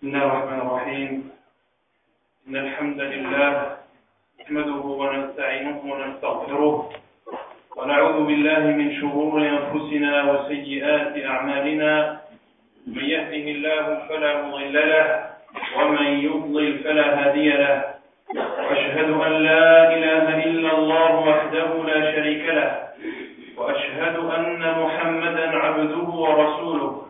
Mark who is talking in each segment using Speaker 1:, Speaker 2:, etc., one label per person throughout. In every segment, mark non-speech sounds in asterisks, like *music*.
Speaker 1: بسم الله الرحمن الرحيم. إن الحمد لله نحمده ونستعينه ونستغفره ونعوذ بالله من شرور أنفسنا وسيئات أعمالنا. من يهده الله فلا مضل له ومن يضلل فلا هادي له. وأشهد أن لا إله إلا الله وحده لا شريك له. وأشهد أن محمدا عبده ورسوله.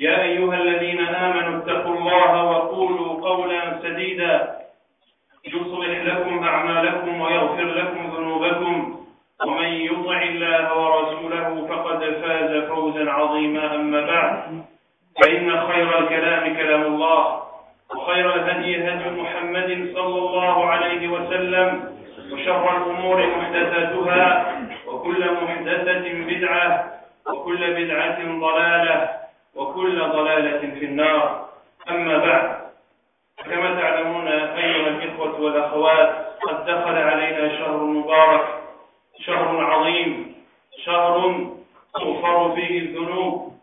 Speaker 1: يا أيها الذين آمنوا اتقوا الله وقولوا قولا سديدا. يصلح لكم أعمالكم ويغفر لكم ذنوبكم. ومن يطع الله ورسوله فقد فاز فوزا عظيما. أما بعد فإن خير الكلام كلام الله وخير الهدي هدي محمد صلى الله عليه وسلم وشر الأمور محدثاتها وكل محدثة بدعة وكل بدعة ضلالة. وكل ضلالة في النار. أما بعد كما تعلمون أيها الإخوة والأخوات قد دخل علينا شهر مبارك شهر عظيم شهر تغفر فيه الذنوب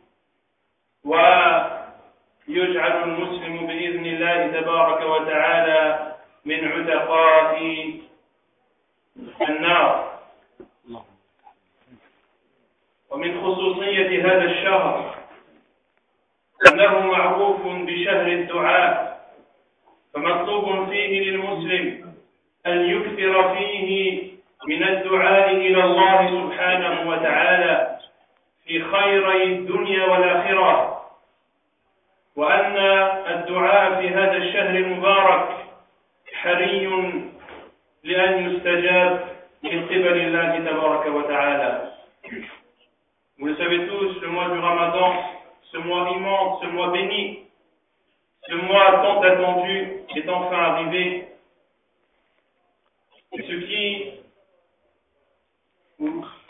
Speaker 1: ويجعل المسلم بإذن الله تبارك وتعالى من عتقاء النار. ومن خصوصية هذا الشهر أنه معروف بشهر الدعاء فمطلوب فيه للمسلم أن يكثر فيه من الدعاء إلى الله سبحانه وتعالى في خيري الدنيا والآخرة. وأن الدعاء في هذا الشهر المبارك حري لأن يستجاب من قبل الله تبارك وتعالى. Vous le savez tous, le mois du Ramadan, ce mois immense, ce mois béni, ce mois tant attendu est enfin arrivé. Ce qui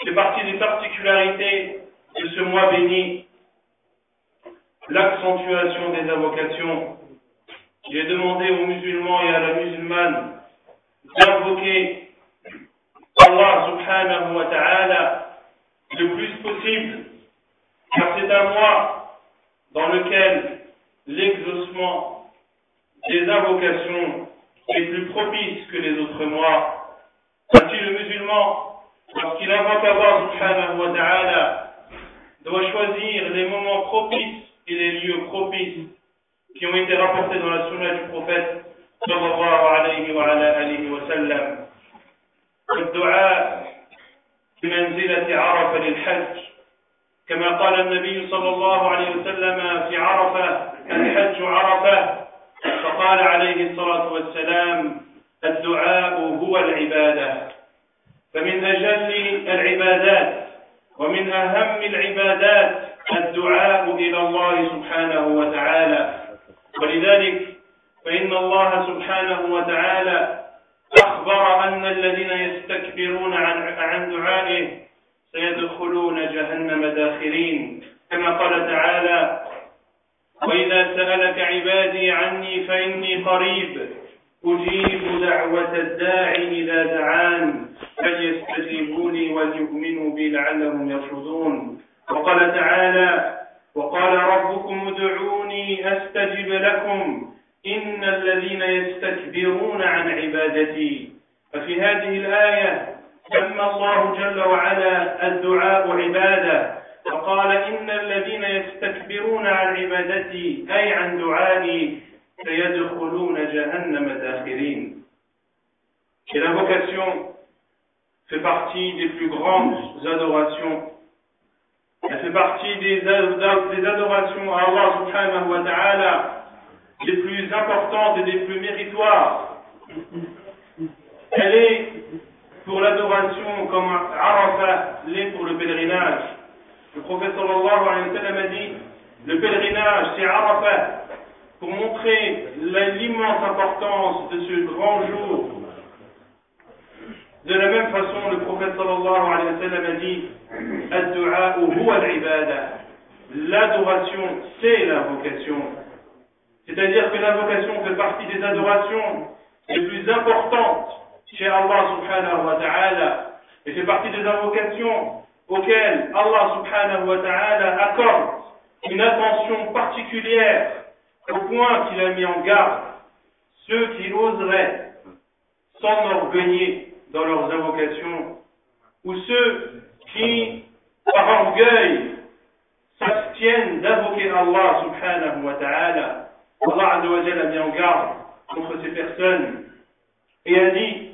Speaker 1: fait partie des particularités de ce mois béni, l'accentuation des invocations. Est demandé aux musulmans et à la musulmane d'invoquer Allah subhanahu wa ta'ala le plus possible, car c'est un mois dans lequel l'exaucement des invocations est plus propice que les autres mois. Ainsi le musulman, lorsqu'il invoque Allah subhanahu wa ta'ala, doit choisir les moments propices et les lieux propices qui ont été rapportés dans la sunna du prophète sallallahu alayhi wa ala alihi wa sallam. الدعاء بمنزلة عرفة للحج كما قال النبي صلى الله عليه وسلم في عرفة الحج عرفة. فقال عليه الصلاة والسلام الدعاء هو العبادة. فمن أجل العبادات ومن أهم العبادات الدعاء إلى الله سبحانه وتعالى. ولذلك فإن الله سبحانه وتعالى أخبر أن الذين يستكبرون عن دعائه سيدخلون جهنم داخرين. كما قال تعالى وإذا سألك عبادي عني فإني قريب. أجيب دعوة الداعي إذا دعان فليستجيبوا لي وليؤمنوا بي لعلهم يرشدون. وقال تعالى وقال ربكم ادعوني أستجب لكم. إن الذين يستكبرون عن عبادتي. ففي هذه الآية سمى الله جل وعلا الدعاء عبادة فقال إن الذين يستكبرون عن عبادتي أي عن دعائي سيدخلون جهنم داخرين Et l'invocation fait partie des plus grandes adorations. Elle fait partie des, des adorations à Allah subhanahu wa ta'ala les plus importantes et des plus méritoires. Elle est pour l'adoration comme Arafat l'est pour le pèlerinage. Le prophète sallallahu alayhi wa sallam a dit le pèlerinage c'est Arafat pour montrer l'immense importance de ce grand jour. De la même façon, le prophète sallallahu alayhi wa sallam a dit L'adoration, c'est l'invocation. C'est-à-dire que l'invocation fait partie des adorations les plus importantes chez Allah subhanahu wa ta'ala et fait partie des invocations auxquelles Allah subhanahu wa ta'ala accorde une attention particulière au point qu'il a mis en garde ceux qui oseraient s'enorgueillir dans leurs invocations ou ceux qui, par orgueil, s'abstiennent d'invoquer Allah subhanahu wa ta'ala. Allah a mis en garde contre ces personnes et a dit,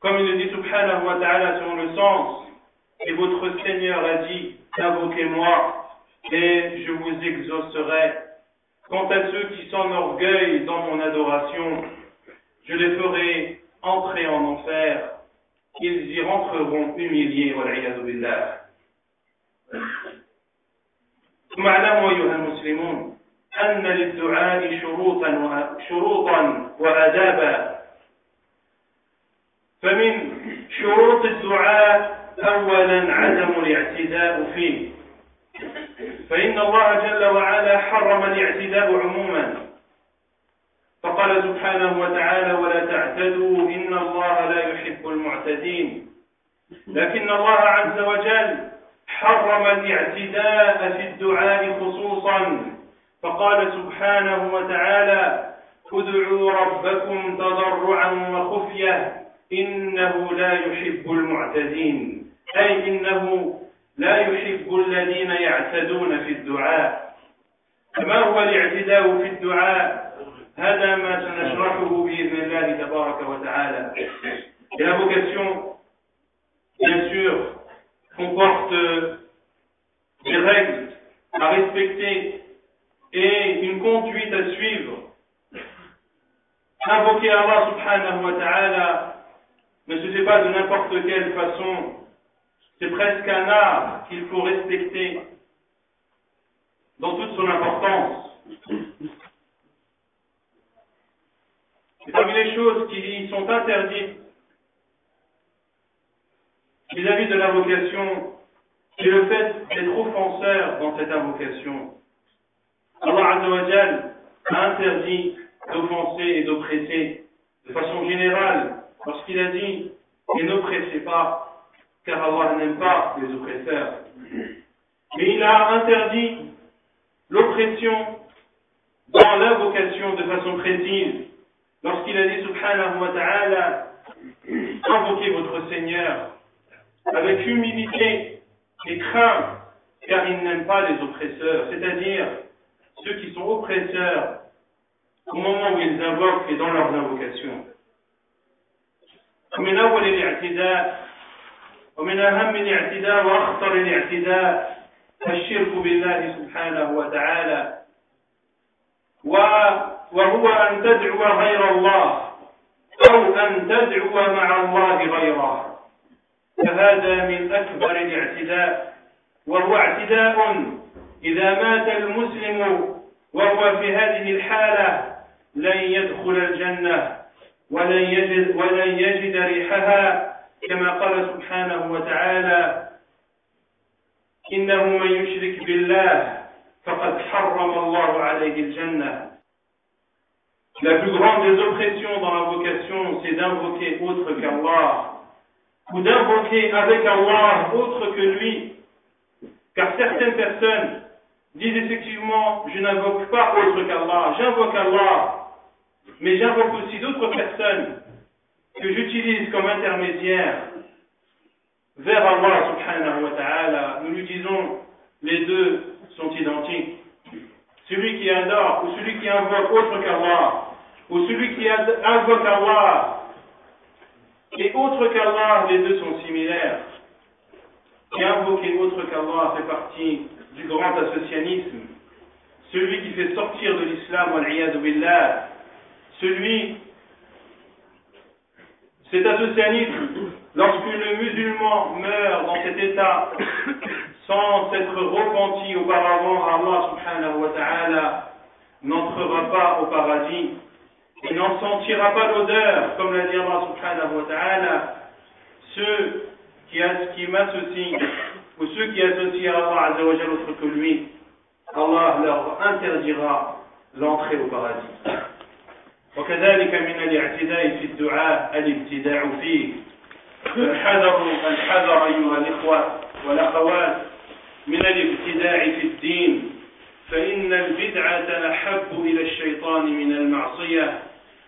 Speaker 1: comme il le dit subhanahu wa ta'ala selon le sens, et votre Seigneur a dit, invoquez-moi et je vous exaucerai. Quant à ceux qui s'enorgueillent dans mon adoration, je les ferai entrer en enfer. Ils y rentreront humiliés, والعياذ بالله. ثم اعلموا أيها المسلمون أن للدعاء شروطا شروطا وآدابا فمن شروط الدعاء أولا عدم الاعتداء فيه. فإن الله جل وعلا حرم الاعتداء عموما. فقال سبحانه وتعالى ولا تعتدوا إن الله لا يحب المعتدين. لكن الله عز وجل حرم الاعتداء في الدعاء خصوصا. فقال سبحانه وتعالى ادعوا ربكم تضرعا وخفية. إنه لا يحب المعتدين أي إنه لا يحب الذين يعتدون في الدعاء. فما هو الاعتداء في الدعاء؟ هذا ما سنشرحه بإذن الله تبارك وتعالى. La vocation bien sûr comporte des règles à respecter et une conduite à suivre. Invoquer Allah subhanahu wa ta'ala ne se fait pas de n'importe quelle façon. C'est presque un art qu'il faut respecter dans toute son importance. Et parmi les choses qui sont interdites vis-à-vis -vis de l'invocation, c'est le fait d'être offenseur dans cette invocation. Allah Azzawajal a interdit d'offenser et d'oppresser de façon générale lorsqu'il a dit et n'oppressez pas car Allah n'aime pas les oppresseurs. Mais il a interdit l'oppression dans l'invocation de façon précise lorsqu'il a dit subhanahu wa ta'ala invoquez votre Seigneur avec humilité et crainte car il n'aime pas les oppresseurs, c'est-à-dire ceux qui sont oppresseurs au moment où ils invoquent et dans leurs invocations. ومن أول الاعتداء ومن أهم الاعتداء وأخطر الاعتداء الشرك بالله سبحانه وتعالى. وهو أن تدعو غير الله أو أن تدعو مع الله غيره. فهذا من أكبر الاعتداء. وهو اعتداء إذا مات المسلم وهو في هذه الحالة لن يدخل الجنة. ولن يجد, ولن يجد ريحها كما قال سبحانه وتعالى إنه من يشرك بالله فقد حرم الله عليه الجنة La plus grande des oppressions dans l'invocation, c'est d'invoquer autre qu'Allah, ou d'invoquer avec Allah autre que lui. Car certaines personnes disent effectivement, je n'invoque pas autre qu'Allah, j'invoque Allah, mais j'invoque aussi d'autres personnes que j'utilise comme intermédiaires vers Allah subhanahu wa ta'ala. Nous lui disons, les deux sont identiques. Celui qui adore ou celui qui invoque autre qu'Allah, ou celui qui invoque Allah et autre qu'Allah, les deux sont similaires. Et invoquer autre qu'Allah fait partie du grand associanisme, celui qui fait sortir de l'islam, billah, celui, cet associanisme, lorsque le musulman meurt dans cet état, sans s'être repenti auparavant Allah subhanahu wa ta'ala, n'entrera pas au paradis et n'en sentira pas l'odeur, comme l'a dit Allah subhanahu wa ta'ala, ceux qui, m'associent, ou ceux qui associent à Allah azawajal autre que lui, Allah leur interdira l'entrée au paradis. وكذلك من الاعتداء في الدعاء الابتداع فيه. فالحذر الحذر أيها الإخوة والأخوات من الابتداع في الدين. فإن البدعة أحب إلى الشيطان من المعصية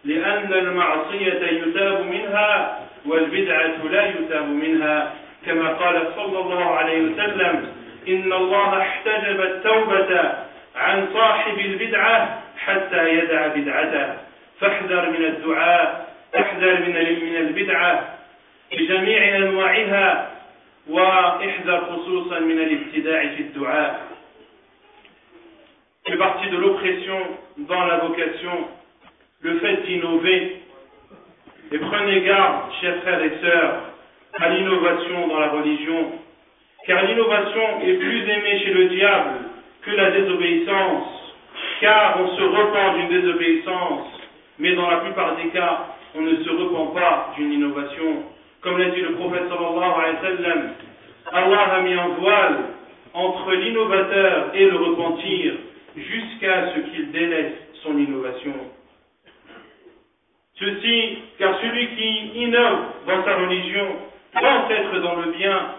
Speaker 1: لأن المعصية يتاب منها والبدعة لا يتاب منها. كما قال صلى الله عليه وسلم إن الله احتجب التوبة عن صاحب البدعة حتى يدع بدعته. فاحذر من الدعاء احذر من من البدعة بجميع أنواعها واحذر خصوصا من الابتداع في الدعاء fait partie de l'oppression dans la vocation, le fait d'innover. Et prenez garde, chers frères et sœurs, à l'innovation dans la religion, car l'innovation est plus aimée chez le diable que la désobéissance, car on se repent d'une désobéissance, mais dans la plupart des cas, on ne se repent pas d'une innovation. Comme l'a dit le prophète sallallahu alayhi wa sallam, Allah a mis un voile entre l'innovateur et le repentir, jusqu'à ce qu'il délaisse son innovation. Ceci, car celui qui innove dans sa religion pense être dans le bien,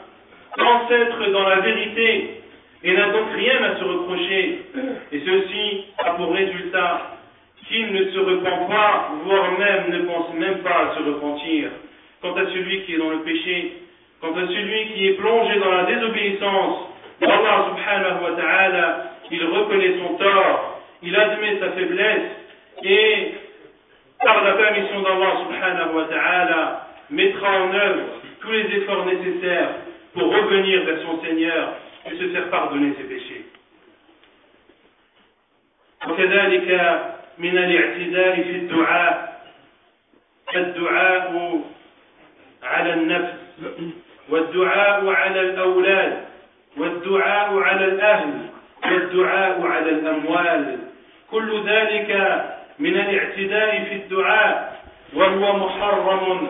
Speaker 1: pense être dans la vérité, et n'a donc rien à se reprocher. Et ceci a pour résultat qu'il ne se repent pas, voire même ne pense même pas à se repentir. Quant à celui qui est dans le péché, quant à celui qui est plongé dans la désobéissance, Allah subhanahu wa ta'ala il reconnaît son tort, il admet sa faiblesse et par la permission d'Allah subhanahu wa ta'ala mettra en œuvre tous les efforts nécessaires pour revenir vers son Seigneur et se faire pardonner ses péchés. وكذلك من الاعتداء في الدعاء. الدعاء على النفس والدعاء على الأولاد والدعاء على الأهل والدعاء على الأموال. كل ذلك من الاعتداء في الدعاء وهو محرم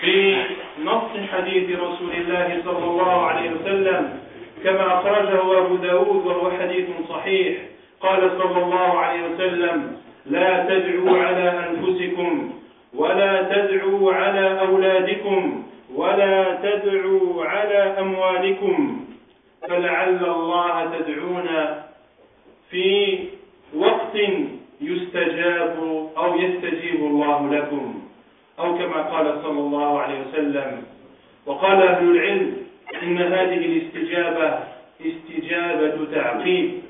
Speaker 1: في نص حديث رسول الله صلى الله عليه وسلم. كما أخرجه أبو داود وهو حديث صحيح. قال صلى الله عليه وسلم لا تدعوا على أنفسكم ولا تدعوا على أولادكم ولا تدعوا على أموالكم فلعل الله تدعون في وقت يستجاب أو يستجيب الله لكم أو كما قال صلى الله عليه وسلم وقال أهل العلم إن هذه الاستجابة استجابة تعقيب.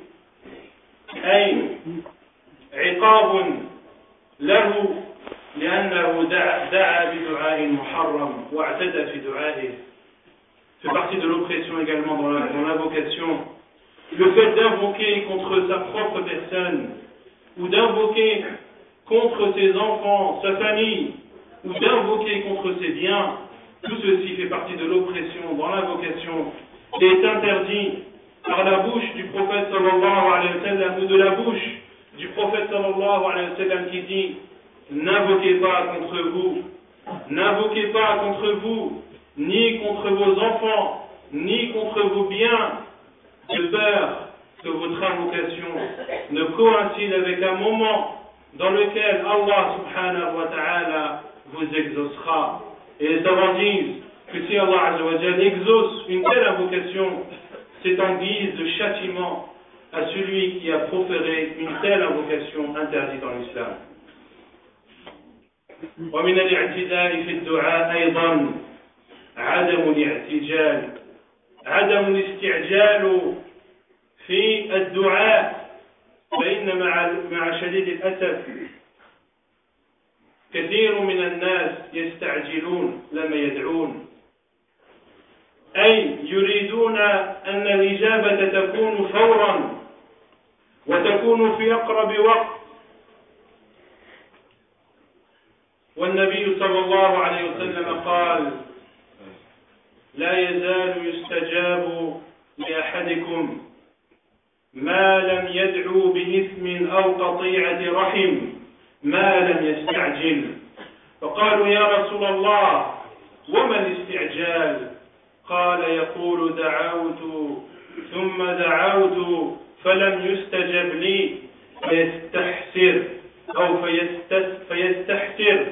Speaker 1: أي عقاب له لأنه دعا بدعاء محرم واعتدى في دعائه fait partie de l'oppression également dans l'invocation. Le fait d'invoquer contre sa propre personne, ou d'invoquer contre ses enfants, sa famille, ou d'invoquer contre ses biens, tout ceci fait partie de l'oppression dans l'invocation et est interdit par la bouche du prophète sallallahu alayhi wa sallam ou de la bouche du prophète qui dit N'invoquez pas contre vous, n'invoquez pas contre vous ni contre vos enfants, ni contre vos biens, de peur que votre invocation ne coïncide avec un moment dans lequel Allah subhanahu wa ta'ala vous exaucera. Et les savants disent que si Allah exauce une telle invocation, c'est en guise de châtiment à celui qui a proféré une telle invocation interdite en islam. ومن الاعتداء في الدعاء أيضا عدم الاعتجال عدم الاستعجال في الدعاء فإن مع مع شديد الأسف كثير من الناس يستعجلون لما يدعون. أي يريدون أن الإجابة تكون فورا. وتكون في أقرب وقت. والنبي صلى الله عليه وسلم قال لا يزال يستجاب لأحدكم ما لم يدعو بإثم أو قطيعة رحم ما لم يستعجل. فقالوا يا رسول الله وما الاستعجال؟ قال يقول دعوت ثم دعوت فلم يستجب لي فيستحسر أو فيستحسر.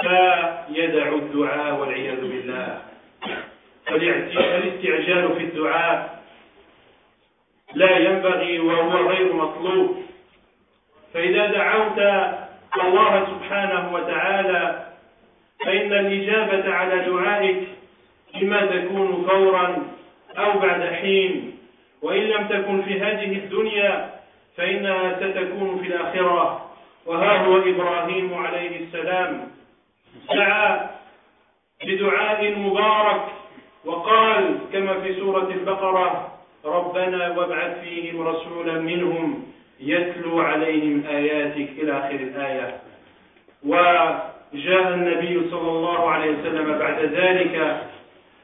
Speaker 1: فيدع الدعاء والعياذ بالله. فالاستعجال في الدعاء لا ينبغي وهو غير مطلوب. فإذا دعوت الله سبحانه وتعالى فإن الإجابة على دعائك إما تكون فورا أو بعد حين وإن لم تكن في هذه الدنيا فإنها ستكون في الآخرة. وها هو إبراهيم عليه السلام. دعا بدعاء مبارك وقال كما في سورة البقرة ربنا وابعث فيهم رسولا منهم يتلو عليهم آياتك إلى آخر الآية. وجاء النبي صلى الله عليه وسلم بعد ذلك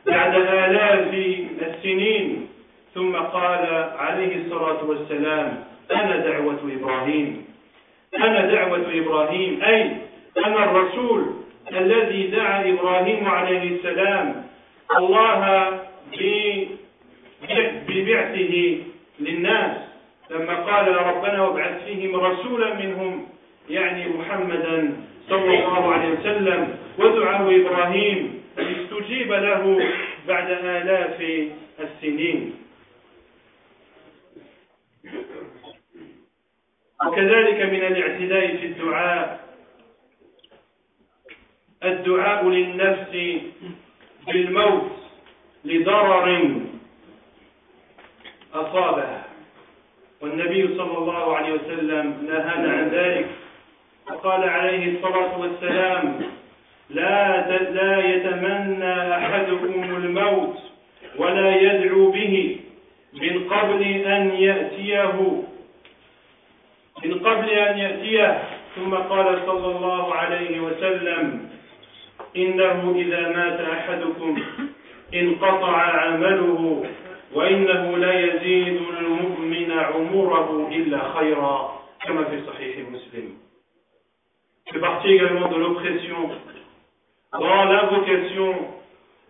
Speaker 1: بعد آلاف السنين ثم قال عليه الصلاة والسلام أنا دعوة إبراهيم. أنا دعوة إبراهيم. أي أنا الرسول الذي دعا إبراهيم عليه السلام. الله ببعثه للناس. لما قال ربنا وابعث فيهم رسولا منهم يعني محمدا صلى الله عليه وسلم ودعاء إبراهيم استجيب له بعد آلاف السنين. وكذلك من الاعتداء في الدعاء. الدعاء للنفس بالموت لضرر أصابه والنبي صلى الله عليه وسلم نهانا عن ذلك. وقال عليه الصلاة والسلام لا لا يتمنى أحدكم الموت ولا يدعو به. من قبل أن يأتيه. من قبل أن يأتيه. ثم قال صلى الله عليه وسلم إنه إذا مات أحدكم انقطع عمله وإنه لا يزيد المؤمن عمره إلا خيرا كما في صحيح مسلم. Fait partie également de l'oppression. Dans l'invocation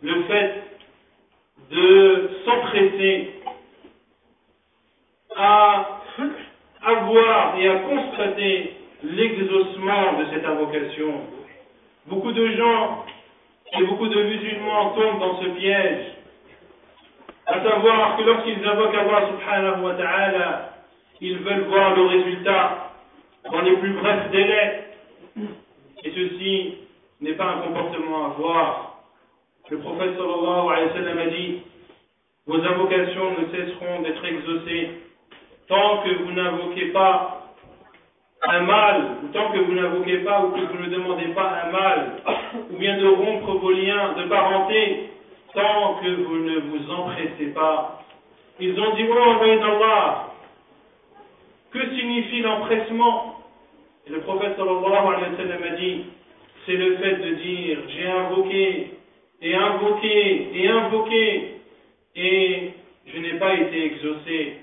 Speaker 1: le fait de s'empresser à *laughs* avoir et à constater l'exaucement de cette invocation. Beaucoup de gens et beaucoup de musulmans tombent dans ce piège, à savoir que lorsqu'ils invoquent Allah subhanahu wa ta'ala, ils veulent voir le résultat dans les plus brefs délais. Et ceci n'est pas un comportement à voir. Le prophète sallallahu alayhi wa sallam a dit, vos invocations ne cesseront d'être exaucées tant que vous n'invoquez pas un mal, ou tant que vous n'invoquez pas ou que vous ne demandez pas un mal, ou bien de rompre vos liens de parenté, tant que vous ne vous empressez pas. Ils ont dit, oh, envoyé d'Allah, que signifie l'empressement? Et le prophète sallallahu alayhi wa sallam a dit, c'est le fait de dire, j'ai invoqué, et invoqué, et invoqué, et je n'ai pas été exaucé.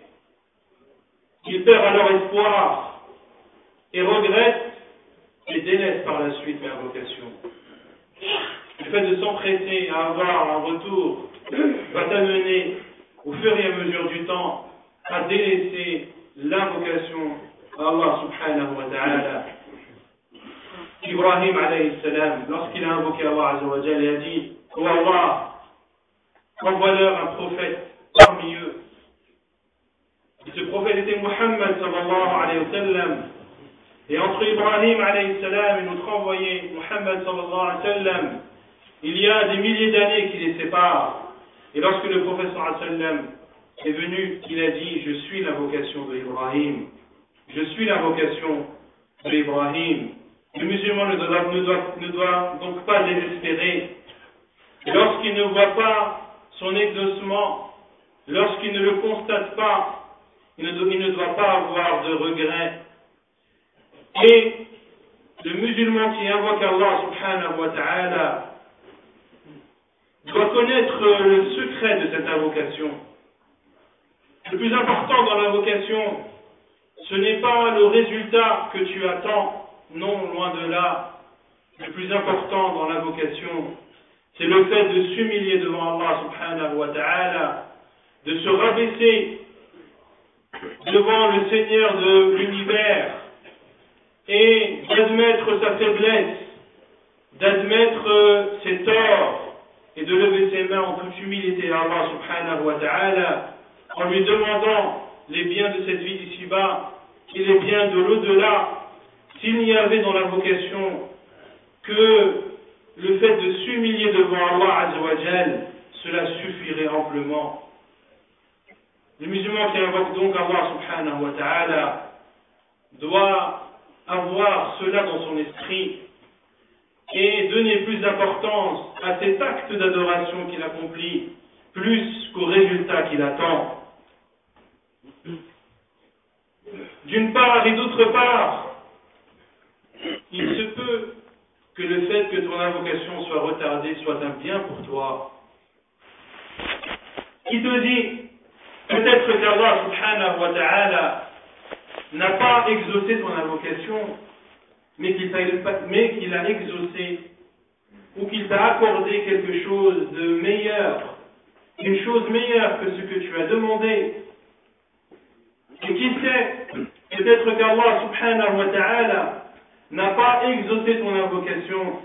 Speaker 1: Ils perdent alors espoir et regrettent et délaissent par la suite l'invocation. Le fait de s'empresser à avoir un retour va t'amener, au fur et à mesure du temps, à délaisser l'invocation à Allah subhanahu wa ta'ala. Ibrahim alayhi salam, lorsqu'il a invoqué Allah azza wa il a dit, Oh Allah, envoie-leur un prophète parmi eux ce prophète était Muhammad sallallahu alayhi wa sallam. Et entre Ibrahim alayhi salam et notre envoyé Muhammad sallallahu alayhi wa sallam, il y a des milliers d'années qui les séparent. Et lorsque le prophète sallallahu alayhi wa sallam est venu, il a dit Je suis l'invocation de Ibrahim. Je suis l'invocation de Ibrahim. Le musulman ne doit, ne doit donc pas désespérer. Lorsqu'il ne voit pas son exaucement, lorsqu'il ne le constate pas, il ne, doit, pas avoir de regrets. Et le musulman qui invoque Allah subhanahu wa ta'ala doit connaître le secret de cette invocation. Le plus important dans la vocation, ce n'est pas le résultat que tu attends, non, loin de là. Le plus important dans la vocation, c'est le fait de s'humilier devant Allah subhanahu wa ta'ala, de se rabaisser devant le Seigneur de l'univers et d'admettre sa faiblesse, d'admettre ses torts et de lever ses mains en toute humilité à Allah subhanahu wa ta'ala en lui demandant les biens de cette vie d'ici-bas et les biens de l'au-delà, s'il n'y avait dans la vocation que le fait de s'humilier devant Allah Azzawajal, cela suffirait amplement. Le musulman qui invoque donc Allah subhanahu wa ta'ala doit avoir cela dans son esprit et donner plus d'importance à cet acte d'adoration qu'il accomplit plus qu'au résultat qu'il attend. D'une part et d'autre part, il se peut que le fait que ton invocation soit retardée soit un bien pour toi. Qui te dit peut-être qu'Allah subhanahu wa ta'ala n'a pas exaucé ton invocation, mais qu'il a exaucé ou qu'il t'a accordé quelque chose de meilleur, une chose meilleure que ce que tu as demandé. Et qui sait, peut-être qu'Allah subhanahu wa ta'ala n'a pas exaucé ton invocation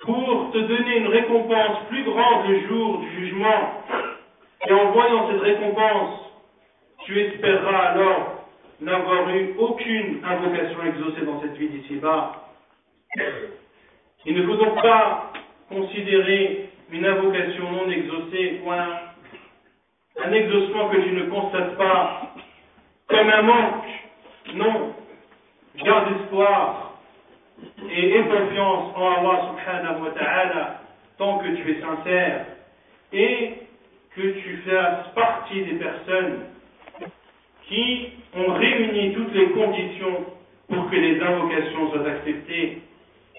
Speaker 1: pour te donner une récompense plus grande le jour du jugement. Et en voyant cette récompense, tu espéreras alors n'avoir eu aucune invocation exaucée dans cette vie d'ici-bas. Il ne faut donc pas considérer une invocation non exaucée ou un, un exaucement que tu ne constates pas comme un manque. Non. Garde espoir et aie confiance en Allah subhanahu wa ta'ala tant que tu es sincère et que tu fasses partie des personnes qui ont réuni toutes les conditions pour que les invocations soient acceptées,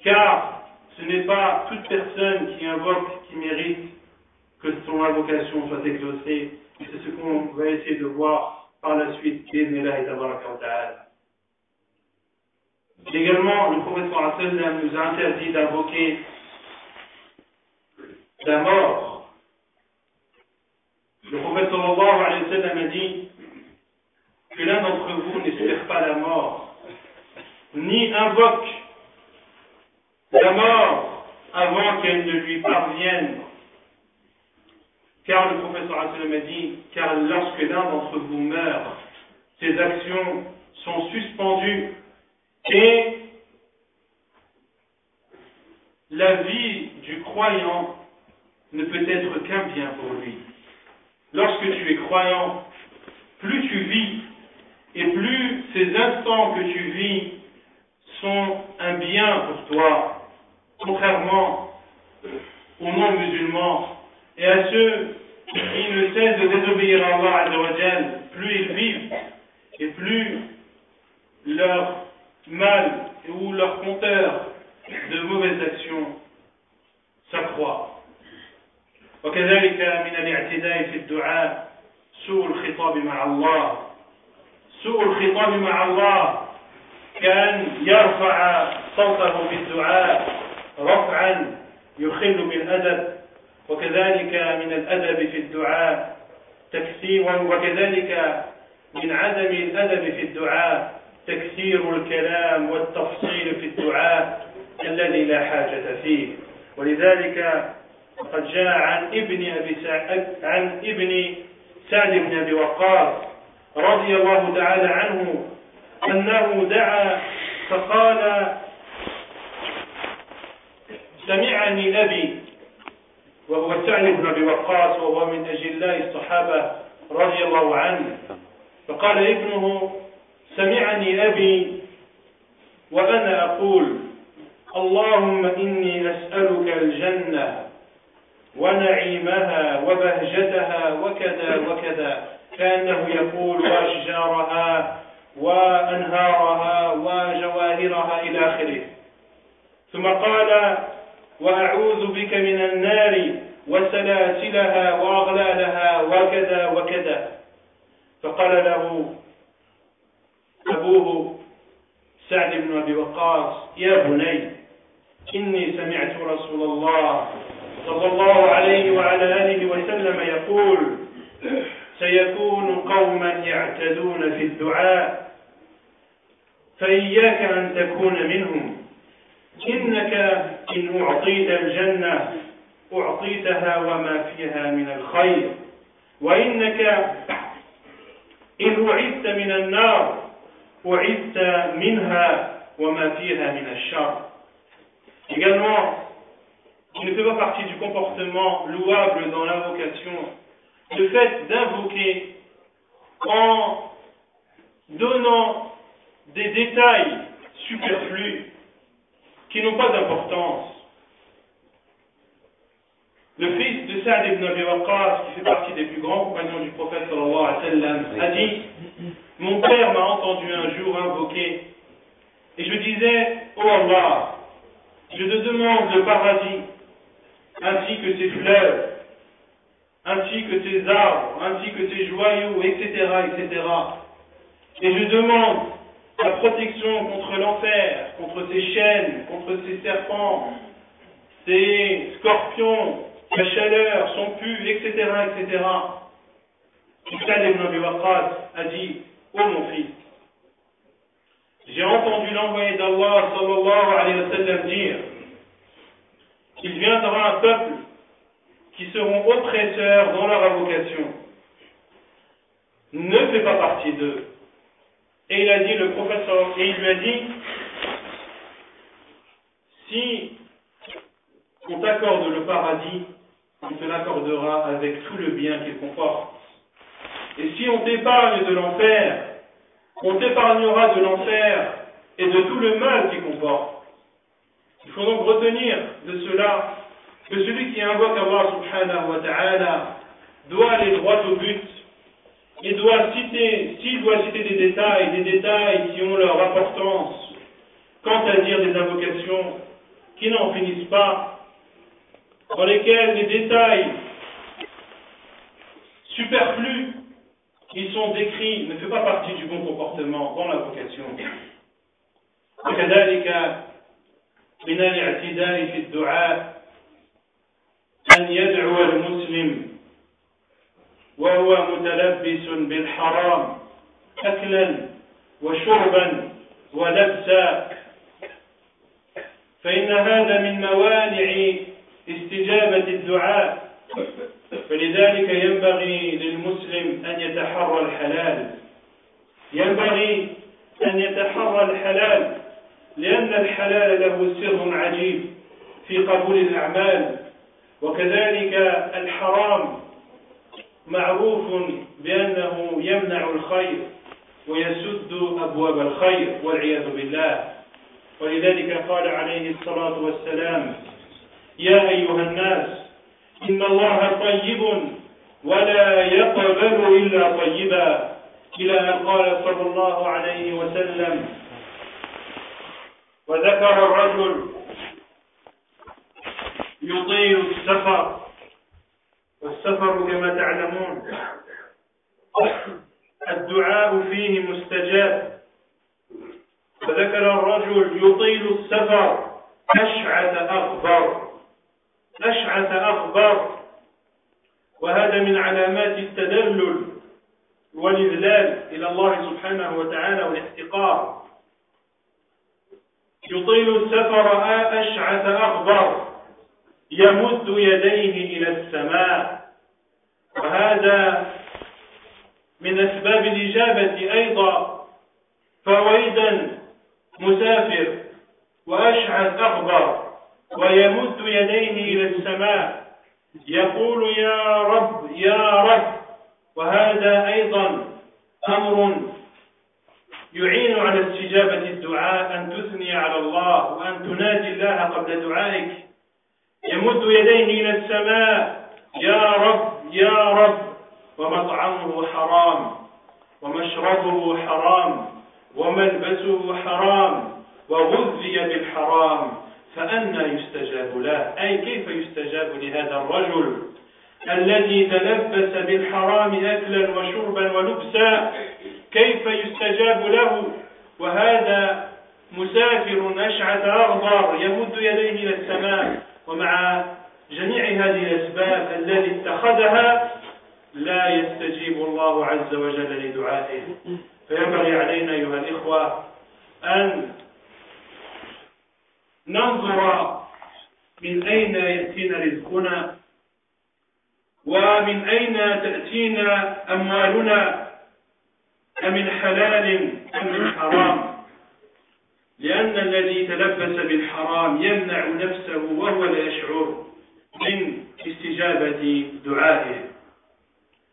Speaker 1: car ce n'est pas toute personne qui invoque qui mérite que son invocation soit exaucée, et c'est ce qu'on va essayer de voir par la suite, et d'avoir Également, le prophète nous a interdit d'invoquer la mort. Le prophète a dit que l'un d'entre vous n'espère pas la mort, ni invoque la mort avant qu'elle ne lui parvienne. Car le professeur a dit, car lorsque l'un d'entre vous meurt, ses actions sont suspendues et la vie du croyant ne peut être qu'un bien pour lui. Lorsque tu es croyant, plus tu vis et plus ces instants que tu vis sont un bien pour toi, contrairement aux non-musulmans et à ceux qui ne cessent de désobéir à Allah, plus ils vivent et plus leur mal ou leur compteur de mauvaises actions s'accroît. وكذلك من الاعتداء في الدعاء سوء الخطاب مع الله. سوء الخطاب مع الله. كأن يرفع صوته في الدعاء رفعا يخل بالأدب وكذلك من الأدب في الدعاء تكثير وكذلك من عدم الأدب في الدعاء تكثير الكلام والتفصيل في الدعاء الذي لا حاجة فيه. ولذلك قد جاء عن ابن أبي سعد عن ابن سعد بن أبي وقاص رضي الله تعالى عنه أنه دعا فقال سمعني أبي. وهو سعد بن أبي وقاص وهو من أجلاء الصحابة رضي الله عنه. فقال ابنه سمعني أبي وأنا أقول اللهم إني أسألك الجنة ونعيمها وبهجتها وكذا وكذا. كأنه يقول وأشجارها وأنهارها وجواهرها إلى آخره. ثم قال وأعوذ بك من النار وسلاسلها وأغلالها وكذا وكذا. فقال له أبوه سعد بن أبي وقاص يا بني إني سمعت رسول الله صلى الله عليه وعلى آله وسلم يقول سيكون قوما يعتدون في الدعاء فإياك أن تكون منهم. إنك إن أعطيت الجنة أعطيتها وما فيها من الخير وإنك إن أعدت من النار أعدت منها وما فيها من الشر. Également, il ne fait pas partie du comportement louable dans l'invocation le fait d'invoquer en donnant des détails superflus qui n'ont pas d'importance. Le fils de Saad ibn Abi Waqqas, qui fait partie des plus grands compagnons du prophète sallallahu alayhi a dit Mon père m'a entendu un jour invoquer, et je disais Oh Allah, je te demande le paradis, ainsi que ses fleurs, ainsi que ses arbres, ainsi que ses joyaux, etc., etc. Et je demande la protection contre l'enfer, contre ses chaînes, contre ses serpents, ses scorpions, sa chaleur, son pu, etc., etc. Islam ibn Abi a dit, ô oh mon fils, j'ai entendu l'envoyé d'Allah sallallahu alayhi wa sallam dire qu'il viendra un peuple qui seront oppresseurs dans leur avocation ne fait pas partie d'eux. Et il a dit, le professeur, et il lui a dit, si on t'accorde le paradis, on te l'accordera avec tout le bien qu'il comporte. Et si on t'épargne de l'enfer, on t'épargnera de l'enfer et de tout le mal qu'il comporte. Faut donc retenir de cela que celui qui invoque Allah subhanahu wa ta'ala doit aller droit au but et doit citer, s'il doit citer des détails, des détails qui ont leur importance, quant à dire des invocations qui n'en finissent pas, dans lesquelles les détails superflus qui sont décrits ne font pas partie du bon comportement dans l'invocation. من الاعتداء في الدعاء أن يدعو المسلم وهو متلبس بالحرام أكلا وشربا ولبسا. فإن هذا من موانع استجابة الدعاء. فلذلك ينبغي للمسلم أن يتحرى الحلال. ينبغي أن يتحرى الحلال. لأن الحلال له سر عجيب في قبول الأعمال وكذلك الحرام معروف بأنه يمنع الخير ويسد أبواب الخير والعياذ بالله. ولذلك قال عليه الصلاة والسلام يا أيها الناس إن الله طيب ولا يقبل إلا طيبا. إلى أن قال صلى الله عليه وسلم وذكر الرجل يطيل السفر والسفر كما تعلمون الدعاء فيه مستجاب. وذكر الرجل يطيل السفر أشعث أخبر أشعث أخبر. وهذا من علامات التدلل والإذلال إلى الله سبحانه وتعالى والاحتقار. يطيل السفر أشعث أخبر يمد يديه إلى السماء. وهذا من أسباب الإجابة أيضا. فويدا مسافر وأشعث أخبر ويمد يديه إلى السماء. يقول يا رب يا رب. وهذا أيضا أمر يعين على استجابة الدعاء أن تثني على الله وأن تنادي الله قبل دعائك. يمد يديه إلى السماء. يا رب يا رب. ومطعمه حرام. ومشربه حرام. وملبسه حرام. وغذي بالحرام. فأنى يستجاب له. أي كيف يستجاب لهذا الرجل؟ الذي تلبس بالحرام أكلا وشربا ولبسا. كيف يستجاب له؟ وهذا مسافر أشعث أغبر يمد يديه إلى السماء ومع جميع هذه الأسباب التي اتخذها لا يستجيب الله عز وجل لدعائه. فينبغي علينا أيها الإخوة أن ننظر من أين يأتينا رزقنا ومن أين تأتينا أموالنا أمن حلال أم من حرام لأن الذي تلبس بالحرام يمنع نفسه وهو لا يشعر من استجابة دعائه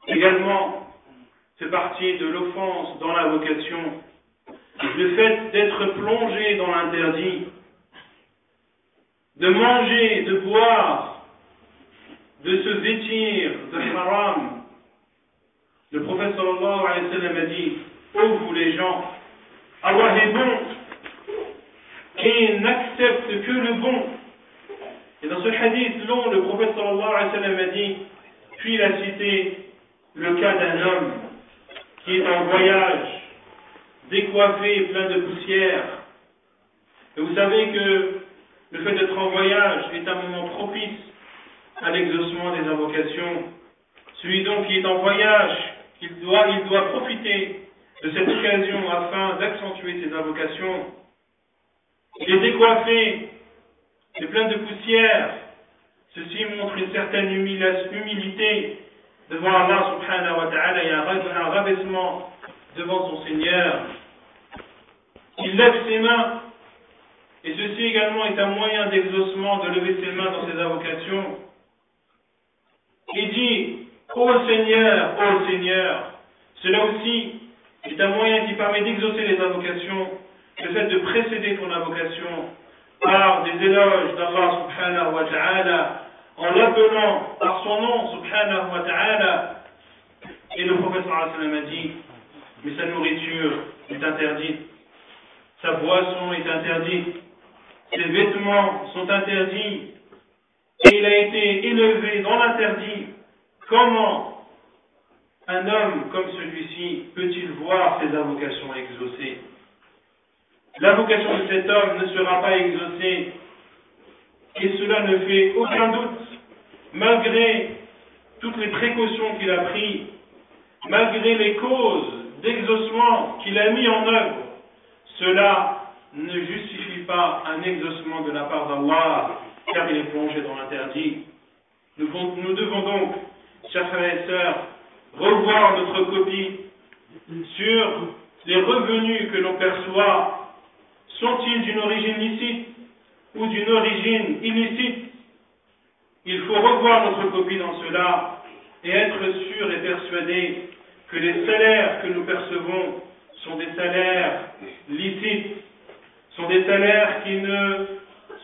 Speaker 1: Également, fait partie de l'offense dans la vocation le fait d'être plongé dans l'interdit, de manger, de boire, de se vêtir de haram. Le prophète sallallahu alayhi wa sallam a dit, ô vous les gens, Allah est bon et n'accepte que le bon. Et dans ce hadith long, le prophète sallallahu alayhi wa sallam a dit, puis il a cité le cas d'un homme qui est en voyage, décoiffé, plein de poussière. Et vous savez que le fait d'être en voyage est un moment propice à l'exaucement des invocations. Celui donc qui est en voyage, il doit, il doit profiter de cette occasion afin d'accentuer ses invocations. Il est décoiffé, il est plein de poussière. Ceci montre une certaine humilité devant Allah subhanahu wa ta'ala et un rabaissement devant son Seigneur. Il lève ses mains et ceci également est un moyen d'exaucement de lever ses mains dans ses invocations. Il dit, Ô Seigneur, ô Seigneur, cela aussi est un moyen qui permet d'exaucer les invocations, le fait de précéder ton invocation par des éloges d'Allah subhanahu wa ta'ala, en l'appelant par son nom subhanahu wa ta'ala. Et le prophète sallallahu a dit, mais sa nourriture est interdite, sa boisson est interdite, ses vêtements sont interdits, et il a été élevé dans l'interdit. Comment? Un homme comme celui-ci peut-il voir ses invocations exaucées? L'invocation de cet homme ne sera pas exaucée, et cela ne fait aucun doute, malgré toutes les précautions qu'il a prises, malgré les causes d'exaucement qu'il a mis en œuvre, cela ne justifie pas un exaucement de la part d'Allah, car il est plongé dans l'interdit. Nous, nous, devons donc, chers frères et sœurs, revoir notre copie sur les revenus que l'on perçoit. Sont-ils d'une origine licite ou d'une origine illicite Il faut revoir notre copie dans cela et être sûr et persuadé que les salaires que nous percevons sont des salaires licites, sont des salaires qui ne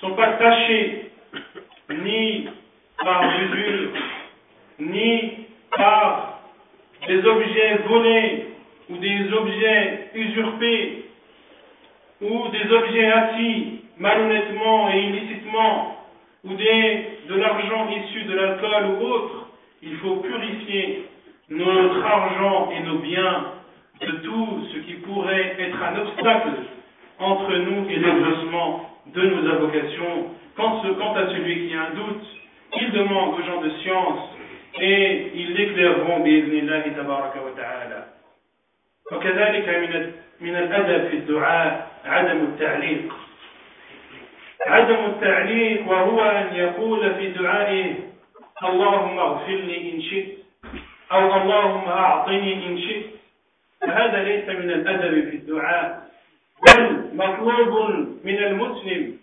Speaker 1: sont pas tachés ni par l'usure, ni par des objets volés ou des objets usurpés ou des objets assis malhonnêtement et illicitement ou de l'argent issu de l'alcool ou autre. Il faut purifier notre argent et nos biens de tout ce qui pourrait être un obstacle entre nous et l'exaucement de nos invocations. Quant à celui qui a un doute, il demande aux gens de science et ils l'éclaireront بإذن تبارك وتعالى. وكذلك من من الأدب في الدعاء عدم التعليق. عدم التعليق وهو أن يقول في دعائه اللهم اغفر لي إن شئت أو اللهم أعطني إن شئت فهذا ليس من الأدب في الدعاء بل مطلوب من المسلم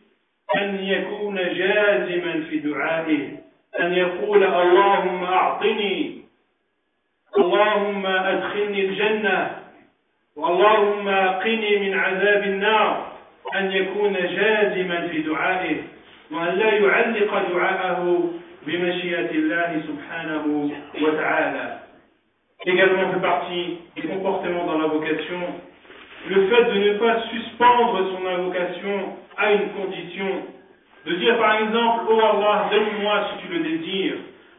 Speaker 1: أن يكون جازما في دعائه أن يقول اللهم أعطني اللهم أدخلني الجنة واللهم قني من عذاب النار أن يكون جازما في دعائه وأن لا يعلق دعاءه بمشيئة الله سبحانه وتعالى. Également fait partie du comportement dans l'invocation, le fait de ne pas suspendre son invocation à une condition, de dire par exemple, oh Allah, donne-moi si tu le désires,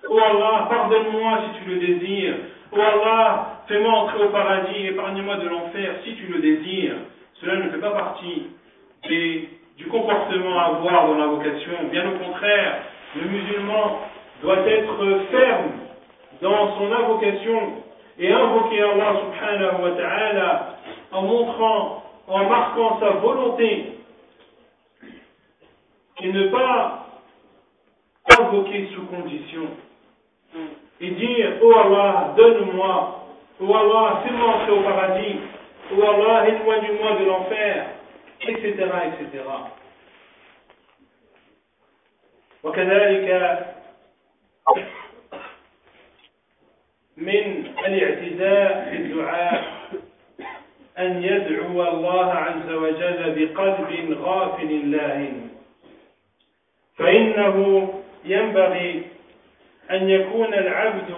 Speaker 1: Oh Allah, pardonne-moi si tu le désires. Oh Allah, fais-moi entrer au paradis, épargne-moi de l'enfer si tu le désires. Cela ne fait pas partie du comportement à avoir dans l'invocation. Bien au contraire, le musulman doit être ferme dans son invocation et invoquer Allah subhanahu wa ta'ala en montrant, en marquant sa volonté et ne pas invoquer sous condition et dire Oh Allah, donne-moi, Oh Allah, fais-moi entrer au paradis, Oh Allah, éloigne-moi de l'enfer, etc. etc. وكذلك من الاعتداء في الدعاء أن يدعو الله عز وجل بقلب غافل لاهٍ فإنه ينبغي أن يكون العبد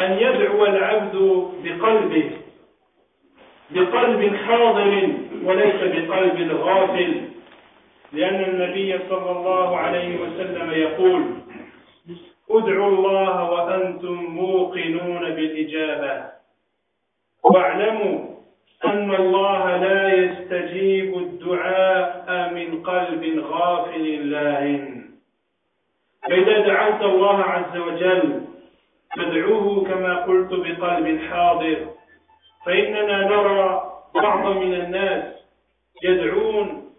Speaker 1: أن يدعو العبد بقلبه بقلب حاضر وليس بقلب غافل لأن النبي صلى الله عليه وسلم يقول ادعوا الله وأنتم موقنون بالإجابة واعلموا أن الله لا يستجيب الدعاء من قلب غافل لاهٍ فإذا دعوت الله عز وجل فادعوه كما قلت بقلب حاضر. فإننا نرى بعض من الناس يدعون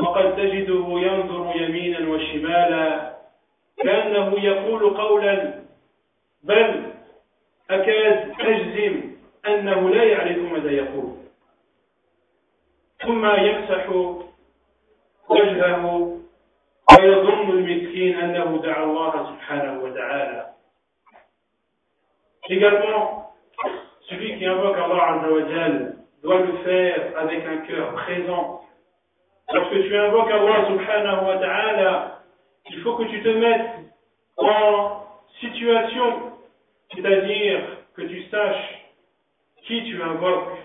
Speaker 1: وقد تجده ينظر يمينا وشمالا كأنه يقول قولا بل أكاد أجزم أنه لا يعرف ماذا يقول ثم يمسح وجهه ويظن المسكين أنه دعا الله سبحانه وتعالى Également, celui qui invoque Allah Azzawajal doit le faire avec un cœur présent. Lorsque tu invoques Allah subhanahu wa ta'ala, il faut que tu te mettes en situation, c'est-à-dire que tu saches qui tu invoques,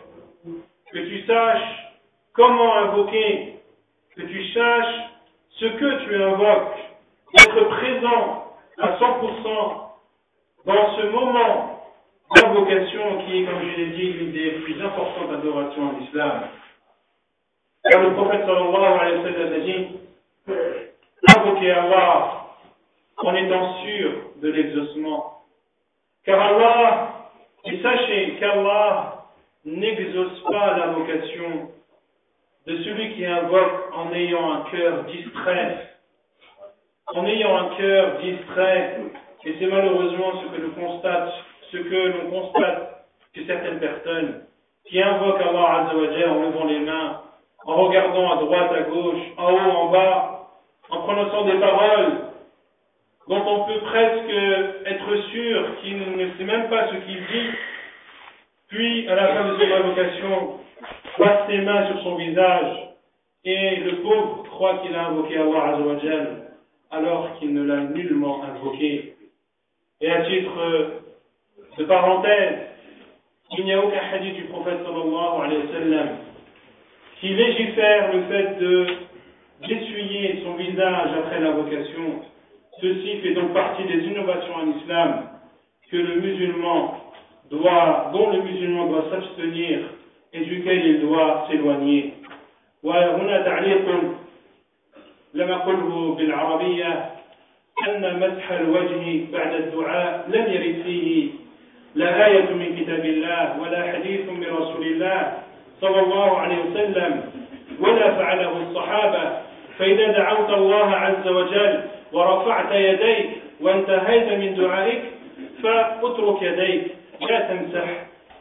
Speaker 1: que tu saches comment invoquer, que tu saches ce que tu invoques, être présent à 100% dans ce moment d'invocation qui est, comme je l'ai dit, l'une des plus importantes adorations en islam. Car le prophète sallallahu alayhi wa sallam a dit invoquer Allah en étant sûr de l'exaucement. Car Allah, et sachez qu'Allah n'exauce pas la vocation de celui qui invoque en ayant un cœur distrait. En ayant un cœur distrait, et c'est malheureusement ce que l'on constate que certaines personnes qui invoquent Allah Azzawajal en levant les mains, en regardant à droite, à gauche, en haut, en bas, en prononçant des paroles dont on peut presque être sûr qu'il ne sait même pas ce qu'il dit, puis à la fin de son invocation, passe ses mains sur son visage et le pauvre croit qu'il a invoqué Allah Azzawajal alors qu'il ne l'a nullement invoqué. Et à titre de parenthèse, il n'y a aucun hadith du prophète sallallahu alayhi wa sallam qui légifère le fait de d'essuyer son visage après l'invocation. Ceci fait donc partie des innovations en islam que le musulman doit, dont le musulman doit s'abstenir et duquel il doit s'éloigner. وهنا تعليق لم أقله بالعربية أن مسح الوجه بعد الدعاء لم يرد فيه لا آية من كتاب الله ولا حديث من رسول الله صلى الله عليه وسلم ولا فعله الصحابة فإذا دعوت الله عز وجل ورفعت يديك وانتهيت من دعائك فاترك يديك لا تمسح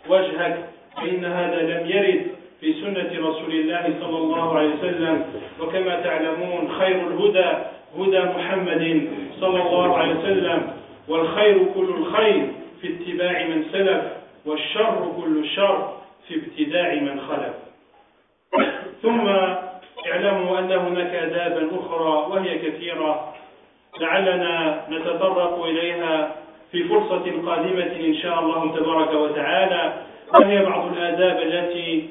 Speaker 1: وجهك فإن هذا لم يرد في سنة رسول الله صلى الله عليه وسلم. وكما تعلمون خير الهدى هدى محمد صلى الله عليه وسلم والخير كل الخير في اتباع من سلف والشر كل الشر في ابتداع من خلف. ثم اعلموا أن هناك آدابا أخرى وهي كثيرة. لعلنا نتطرق إليها في فرصة قادمة إن شاء الله تبارك وتعالى وهي بعض الآداب التي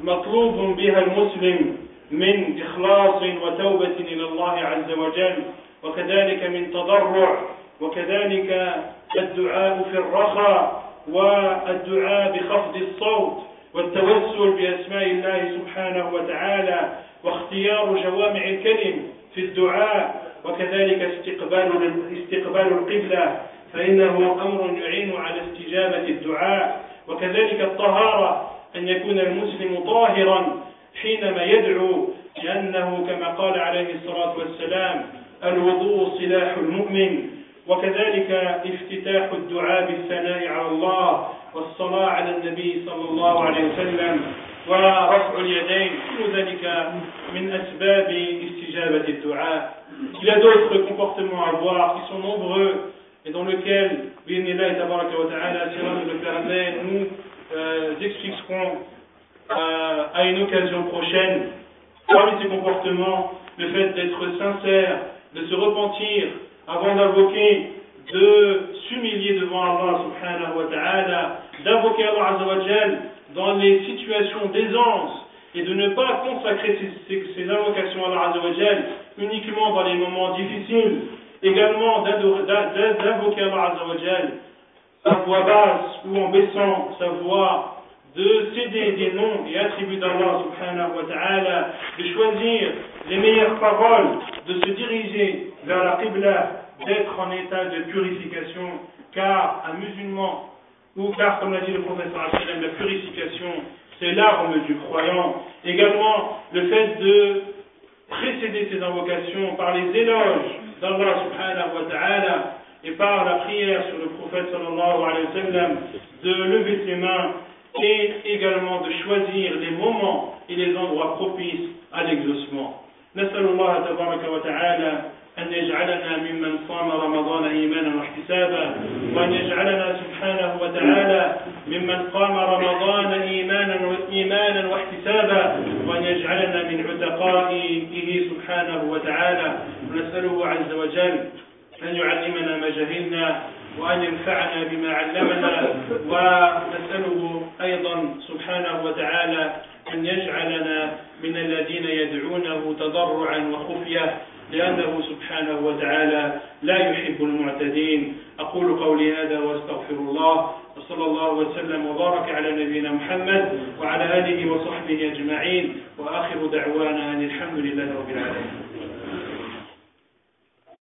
Speaker 1: مطلوب بها المسلم من إخلاص وتوبة إلى الله عز وجل وكذلك من تضرع وكذلك الدعاء في الرخاء والدعاء بخفض الصوت والتوسل بأسماء الله سبحانه وتعالى واختيار جوامع الكلم. في الدعاء وكذلك استقبال استقبال القبلة فإنه أمر يعين على استجابة الدعاء. وكذلك الطهارة أن يكون المسلم طاهرا حينما يدعو لأنه كما قال عليه الصلاة والسلام الوضوء سلاح المؤمن. وكذلك افتتاح الدعاء بالثناء على الله والصلاة على النبي صلى الله عليه وسلم. ورفع اليدين كل ذلك من أسباب استجابة الدعاء Il y a d'autres comportements à voir qui sont nombreux et dans lesquels, bi'inillah tabaraka wa ta'ala, si Allah nous le permet, nous euh, expliquerons euh, à une occasion prochaine. Parmi ces comportements, le fait d'être sincère, de se repentir avant d'invoquer, de s'humilier devant Allah subhanahu wa ta'ala, d'invoquer Allah azawajal dans les situations d'aisance et de ne pas consacrer ces, invocations à Allah uniquement dans les moments difficiles, également d'invoquer Allah à voix basse ou en baissant sa voix de céder des noms et attributs d'Allah subhanahu wa de choisir les meilleures paroles, de se diriger vers la Qibla, d'être en état de purification, car un musulman, ou car comme l'a dit le professeur la purification, c'est l'arme du croyant. Également, le fait de précéder ces invocations par les éloges d'Allah subhanahu wa ta'ala et par la prière sur le prophète sallallahu alayhi wa sallam, de lever ses mains et également de choisir les moments et les endroits propices à l'exaucement. نسأل الله تبارك وتعالى أن يجعلنا ممن صام رمضان إيمانا واحتسابا وأن يجعلنا سبحانه وتعالى ممن قام رمضان إيمانا إيمانا واحتسابا وأن يجعلنا من عتقائه سبحانه وتعالى. ونسأله عز وجل أن يعلمنا ما جهلنا وأن ينفعنا بما علمنا ونسأله أيضا سبحانه وتعالى أن يجعلنا من الذين يدعونه تضرعا وخفية. لأنه سبحانه وتعالى لا يحب المعتدين. أقول قولي هذا وأستغفر الله وصلى الله وسلم وبارك على نبينا محمد وعلى آله وصحبه أجمعين. وآخر دعوانا أن الحمد لله رب العالمين.